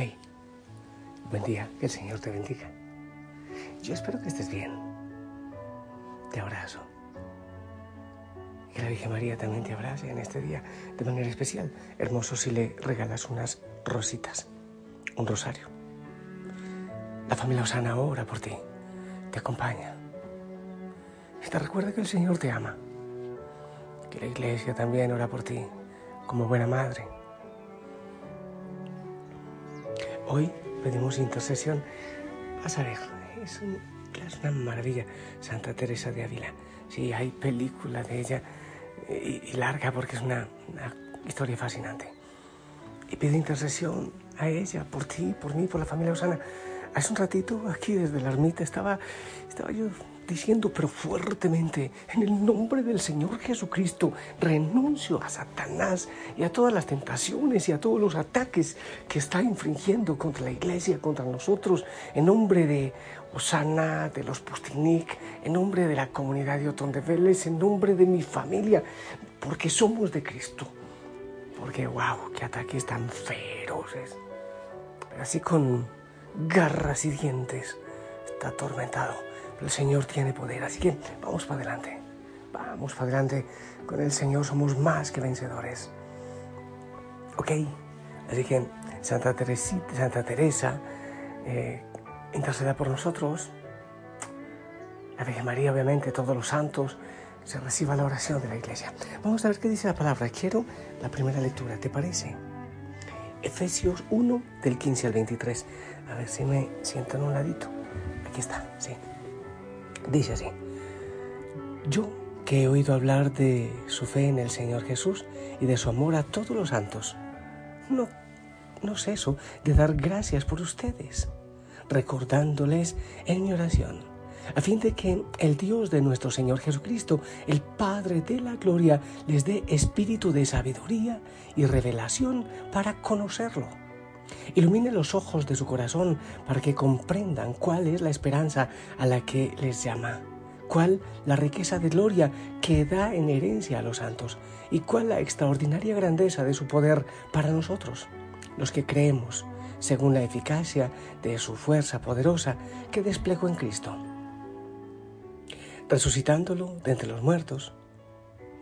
Hey, buen día, que el Señor te bendiga. Yo espero que estés bien. Te abrazo. Que la Virgen María también te abrace en este día de manera especial. Hermoso si le regalas unas rositas, un rosario. La familia Osana ora por ti, te acompaña. Y te recuerda que el Señor te ama. Que la iglesia también ora por ti como buena madre. Hoy pedimos intercesión. A ver, es, un, es una maravilla. Santa Teresa de Ávila. Sí, hay película de ella y, y larga porque es una, una, historia fascinante. Y pido intercesión a ella, por ti, por mí, por la familia Osana. Hace un ratito, aquí desde la ermita, estaba, estaba yo diciendo, pero fuertemente, en el nombre del Señor Jesucristo, renuncio a Satanás y a todas las tentaciones y a todos los ataques que está infringiendo contra la iglesia, contra nosotros, en nombre de Osana, de los Pustinik, en nombre de la comunidad de Otón de Vélez, en nombre de mi familia, porque somos de Cristo. Porque, wow, qué ataques tan feroces. Así con garras y dientes está atormentado el Señor tiene poder. Así que vamos para adelante. Vamos para adelante. Con el Señor somos más que vencedores. ¿Ok? Así que Santa, Teresita, Santa Teresa eh, interceda por nosotros. La Virgen María, obviamente, todos los santos. Se reciba la oración de la iglesia. Vamos a ver qué dice la palabra. Quiero la primera lectura, ¿te parece? Efesios 1, del 15 al 23. A ver si me siento en un ladito. Aquí está, sí. Dice así, yo que he oído hablar de su fe en el Señor Jesús y de su amor a todos los santos, no, no ceso de dar gracias por ustedes, recordándoles en mi oración, a fin de que el Dios de nuestro Señor Jesucristo, el Padre de la Gloria, les dé espíritu de sabiduría y revelación para conocerlo. Ilumine los ojos de su corazón para que comprendan cuál es la esperanza a la que les llama, cuál la riqueza de gloria que da en herencia a los santos y cuál la extraordinaria grandeza de su poder para nosotros, los que creemos, según la eficacia de su fuerza poderosa que desplegó en Cristo, resucitándolo de entre los muertos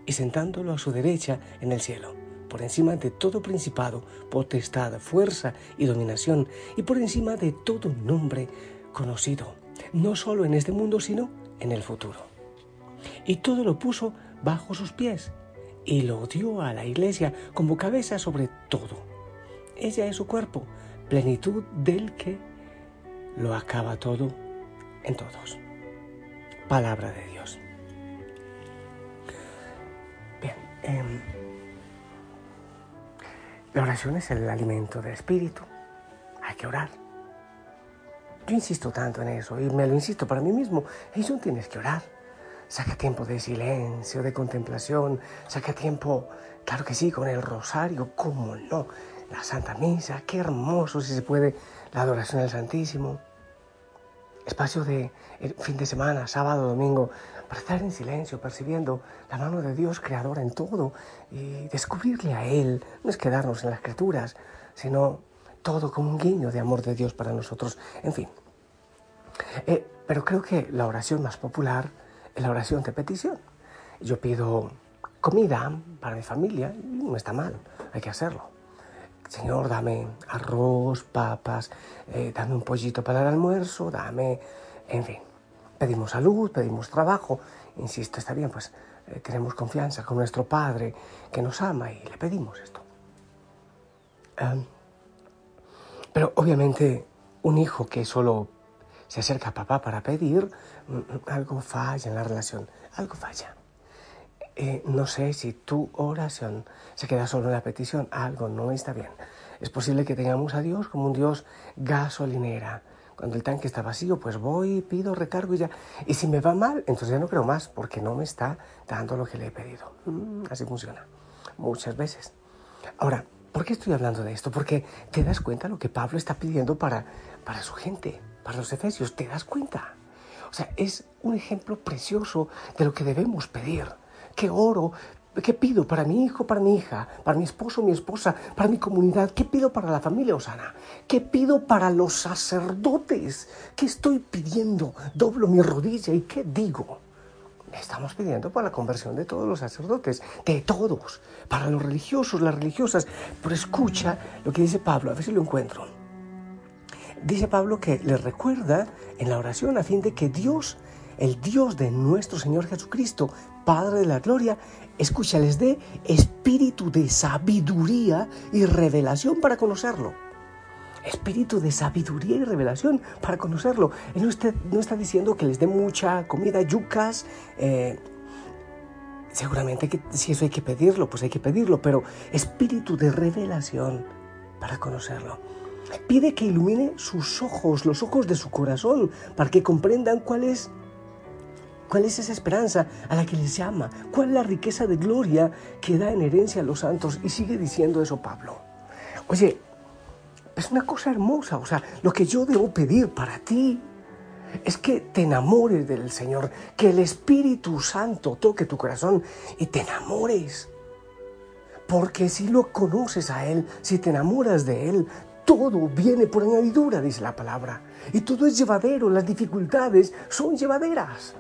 y sentándolo a su derecha en el cielo por encima de todo principado, potestad, fuerza y dominación, y por encima de todo nombre conocido, no solo en este mundo, sino en el futuro. Y todo lo puso bajo sus pies, y lo dio a la iglesia como cabeza sobre todo. Ella es su cuerpo, plenitud del que lo acaba todo en todos. Palabra de Dios. Bien, eh, la oración es el alimento del espíritu. Hay que orar. Yo insisto tanto en eso y me lo insisto para mí mismo. Eso tienes que orar. Saca tiempo de silencio, de contemplación. Saca tiempo, claro que sí, con el rosario, cómo no. La Santa Misa, qué hermoso si se puede. La adoración al Santísimo. Espacio de fin de semana, sábado, domingo, para estar en silencio, percibiendo la mano de Dios creadora en todo y descubrirle a Él. No es quedarnos en las criaturas, sino todo como un guiño de amor de Dios para nosotros. En fin. Eh, pero creo que la oración más popular es la oración de petición. Yo pido comida para mi familia, no está mal, hay que hacerlo. Señor, dame arroz, papas, eh, dame un pollito para el almuerzo, dame, en fin. pedimos salud, pedimos trabajo, insisto, está bien, pues eh, tenemos confianza con nuestro Padre que nos ama y le pedimos esto. pero obviamente un hijo que solo se acerca a papá para pedir, mm, mm, algo falla en la relación, algo falla. Eh, no sé si tu oración se queda solo en la petición, algo no está bien. Es posible que tengamos a Dios como un Dios gasolinera. Cuando el tanque está vacío, pues voy, pido, recargo y ya. Y si me va mal, entonces ya no creo más, porque no me está dando lo que le he pedido. Mm, así funciona, muchas veces. Ahora, ¿por qué estoy hablando de esto? Porque te das cuenta lo que Pablo está pidiendo para, para su gente, para los efesios. ¿Te das cuenta? O sea, es un ejemplo precioso de lo que debemos pedir. Que oro, ¿Qué pido para mi hijo, para mi hija, para mi esposo, mi esposa, para mi comunidad? ¿Qué pido para la familia Osana? ¿Qué pido para los sacerdotes? ¿Qué estoy pidiendo? Doblo mi rodilla y ¿qué digo? Estamos pidiendo para la conversión de todos los sacerdotes, de todos, para los religiosos, las religiosas. Pero escucha lo que dice Pablo, a ver si lo encuentro. Dice Pablo que le recuerda en la oración a fin de que Dios el Dios de nuestro Señor Jesucristo, Padre de la Gloria, escucha, les dé espíritu de sabiduría y revelación para conocerlo. Espíritu de sabiduría y revelación para conocerlo. Él no está, diciendo que les dé mucha comida, yucas. Eh, seguramente que si eso hay que pedirlo, pues hay que pedirlo, pero espíritu de revelación para conocerlo. Pide que ilumine sus ojos, los ojos de su corazón, para que comprendan cuál es ¿Cuál es esa esperanza a la que les llama? ¿Cuál es la riqueza de gloria que da en herencia a los santos? Y sigue diciendo eso Pablo. Oye, es una cosa hermosa. O sea, lo que yo debo pedir para ti es que te enamores del Señor, que el Espíritu Santo toque tu corazón y te enamores. Porque si lo conoces a Él, si te enamoras de Él, todo viene por añadidura, dice la palabra. Y todo es llevadero, las dificultades son llevaderas.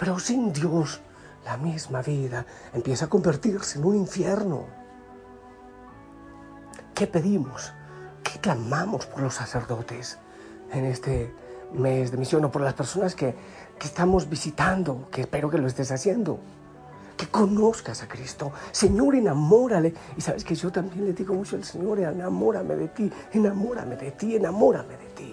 Pero sin Dios, la misma vida empieza a convertirse en un infierno. ¿Qué pedimos? ¿Qué clamamos por los sacerdotes en este mes de misión o por las personas que, que estamos visitando, que espero que lo estés haciendo? que conozcas a Cristo. Señor, enamórale. Y sabes que yo también le digo mucho al Señor, enamórame de ti, enamórame de ti, enamórame de ti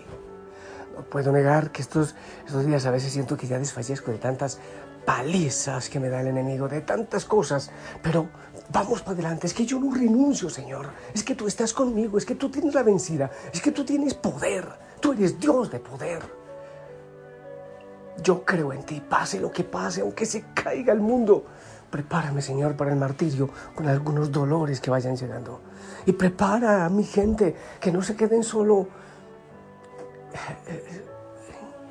puedo negar que estos, estos días a veces siento que ya desfallezco de tantas palizas que me da el enemigo, de tantas cosas, pero vamos para adelante, es que yo no renuncio, Señor, es que tú estás conmigo, es que tú tienes la vencida, es que tú tienes poder, tú eres Dios de poder. Yo creo en ti, pase lo que pase, aunque se caiga el mundo. Prepárame, Señor, para el martirio con algunos dolores que vayan llegando. Y prepara a mi gente que no se queden solo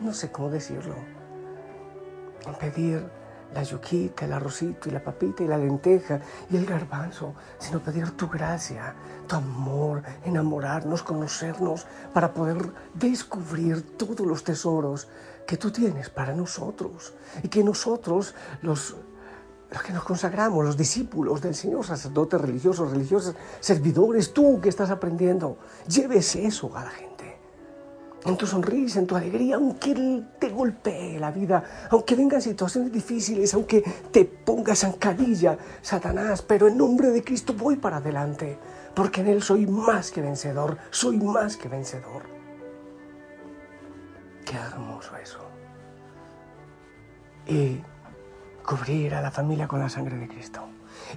no sé cómo decirlo, pedir la yuquita, el arrocito y la papita y la lenteja y el garbanzo, sino pedir tu gracia, tu amor, enamorarnos, conocernos, para poder descubrir todos los tesoros que tú tienes para nosotros y que nosotros, los, los que nos consagramos, los discípulos del Señor, sacerdotes religiosos, religiosas, servidores, tú que estás aprendiendo, lleves eso a la gente en tu sonrisa, en tu alegría, aunque te golpee la vida, aunque vengan situaciones difíciles, aunque te pongas zancadilla, Satanás, pero en nombre de Cristo voy para adelante, porque en Él soy más que vencedor, soy más que vencedor. Qué hermoso eso. Y cubrir a la familia con la sangre de Cristo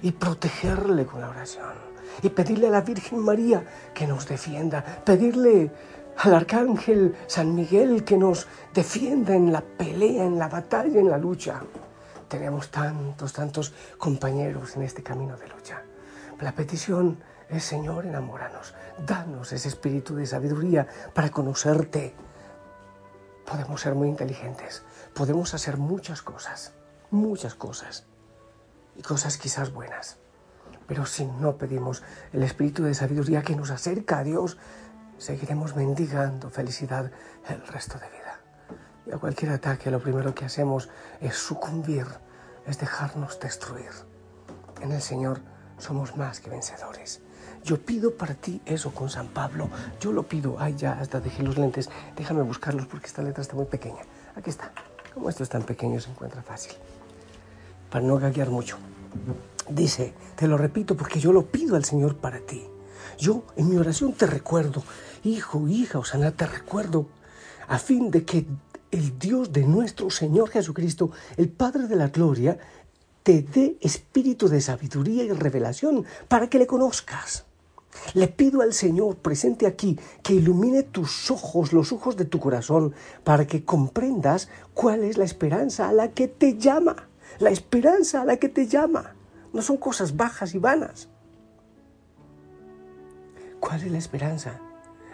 y protegerle con la oración y pedirle a la Virgen María que nos defienda, pedirle al arcángel San Miguel que nos defienda en la pelea, en la batalla, en la lucha. Tenemos tantos, tantos compañeros en este camino de lucha. La petición es, Señor, enamóranos, danos ese espíritu de sabiduría para conocerte. Podemos ser muy inteligentes, podemos hacer muchas cosas, muchas cosas, y cosas quizás buenas. Pero si no pedimos el espíritu de sabiduría que nos acerca a Dios, seguiremos mendigando felicidad el resto de vida. Y a cualquier ataque lo primero que hacemos es sucumbir, es dejarnos destruir. En el Señor somos más que vencedores. Yo pido para ti eso con San Pablo. Yo lo pido. Ay, ya, hasta dejé los lentes. Déjame buscarlos porque esta letra está muy pequeña. Aquí está. Como esto es tan pequeño, se encuentra fácil. Para no gaguear mucho. Dice, te lo repito porque yo lo pido al Señor para ti. Yo en mi oración te recuerdo, hijo, hija, Osana, te recuerdo, a fin de que el Dios de nuestro Señor Jesucristo, el Padre de la Gloria, te dé espíritu de sabiduría y revelación para que le conozcas. Le pido al Señor presente aquí que ilumine tus ojos, los ojos de tu corazón, para que comprendas cuál es la esperanza a la que te llama. La esperanza a la que te llama. No son cosas bajas y vanas. ¿Cuál es la esperanza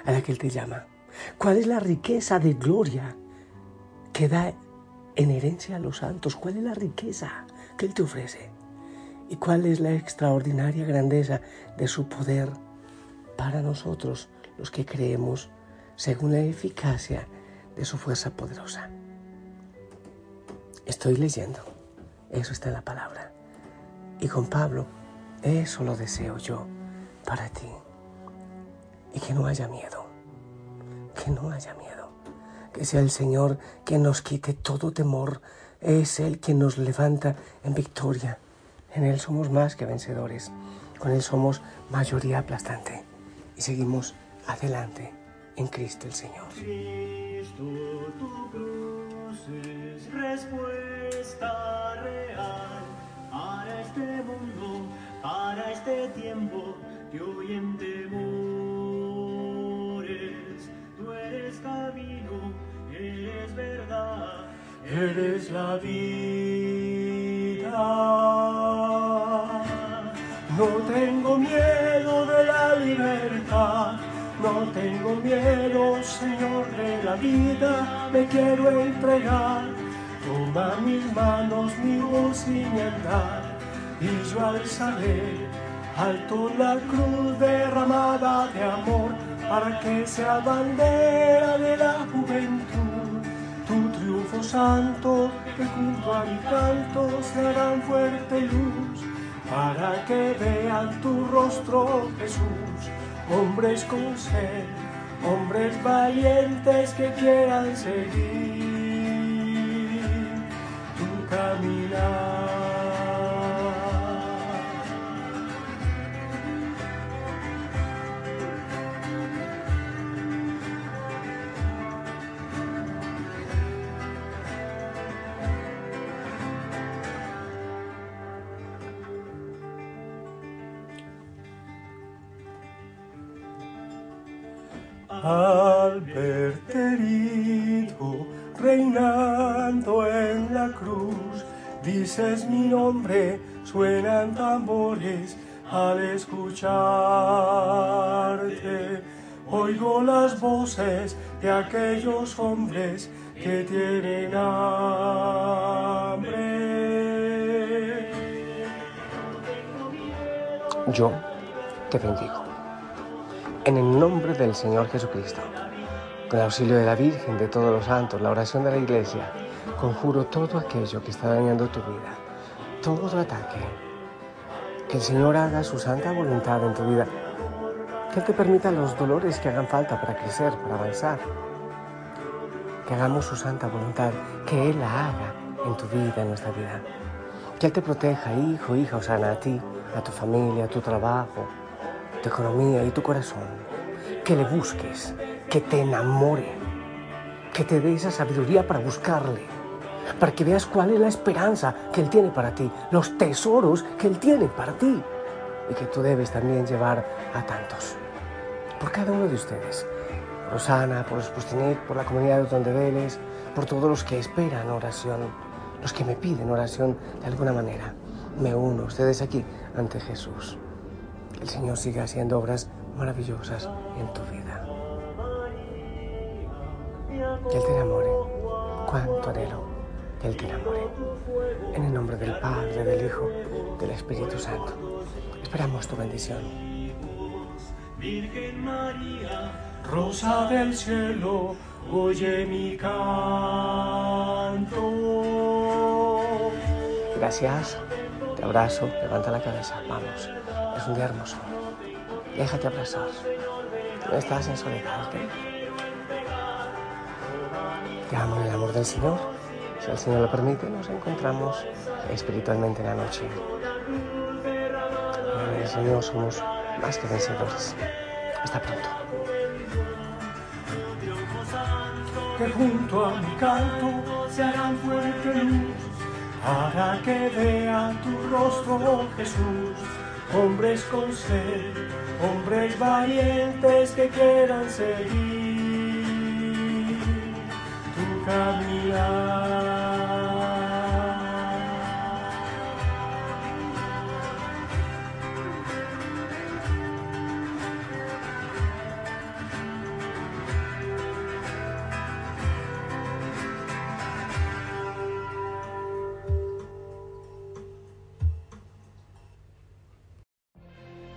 a la que Él te llama? ¿Cuál es la riqueza de gloria que da en herencia a los santos? ¿Cuál es la riqueza que Él te ofrece? ¿Y cuál es la extraordinaria grandeza de su poder para nosotros, los que creemos, según la eficacia de su fuerza poderosa? Estoy leyendo, eso está en la palabra. Y con Pablo, eso lo deseo yo para ti. Y que no haya miedo, que no haya miedo. Que sea el Señor quien nos quite todo temor. Es Él quien nos levanta en victoria. En Él somos más que vencedores. Con Él somos mayoría aplastante. Y seguimos adelante en Cristo el Señor. Cristo, tu cruz es respuesta real para este mundo, para este tiempo que hoy en eres la vida. No tengo miedo de la libertad, no tengo miedo, Señor de la vida, me quiero entregar. Toma mis manos, mi voz y mi andar, y yo alzaré alto la cruz derramada de amor, para que sea bandera de la juventud. Santo, que junto a canto se harán fuerte luz, para que vean tu rostro, Jesús. Hombres con sed, hombres valientes que quieran seguir Al verte reinando en la cruz, dices mi nombre, suenan tambores al escucharte. Oigo las voces de aquellos hombres que tienen hambre. Yo te bendigo. En el nombre del Señor Jesucristo, con el auxilio de la Virgen, de todos los santos, la oración de la Iglesia, conjuro todo aquello que está dañando tu vida, todo ataque. Que el Señor haga su santa voluntad en tu vida. Que Él te permita los dolores que hagan falta para crecer, para avanzar. Que hagamos su santa voluntad, que Él la haga en tu vida, en nuestra vida. Que Él te proteja, hijo, hija, Osana, a ti, a tu familia, a tu trabajo, tu economía y tu corazón. Que le busques, que te enamore, que te dé esa sabiduría para buscarle, para que veas cuál es la esperanza que Él tiene para ti, los tesoros que Él tiene para ti y que tú debes también llevar a tantos. Por cada uno de ustedes, por Osana, por los Pustinik, por la comunidad de donde Vélez, por todos los que esperan oración, los que me piden oración de alguna manera. Me uno ustedes aquí ante Jesús. Que el Señor siga haciendo obras maravillosas en tu vida. Que Él te enamore. Cuánto anhelo que Él te enamore. En el nombre del Padre, del Hijo, del Espíritu Santo. Esperamos tu bendición. Virgen María, Rosa del cielo, oye mi canto. Gracias. Abrazo. Levanta la cabeza. Vamos. Es un día hermoso. Déjate abrazar. No estás en soledad, ¿ok? Te amo el amor del Señor si el Señor lo permite, nos encontramos espiritualmente en la noche. El Señor somos más que vencedores. Hasta pronto. Que junto a mi canto se harán fuerte luz para que vean tu rostro, oh Jesús. Hombres con sed, hombres valientes que quieran seguir tu caminar.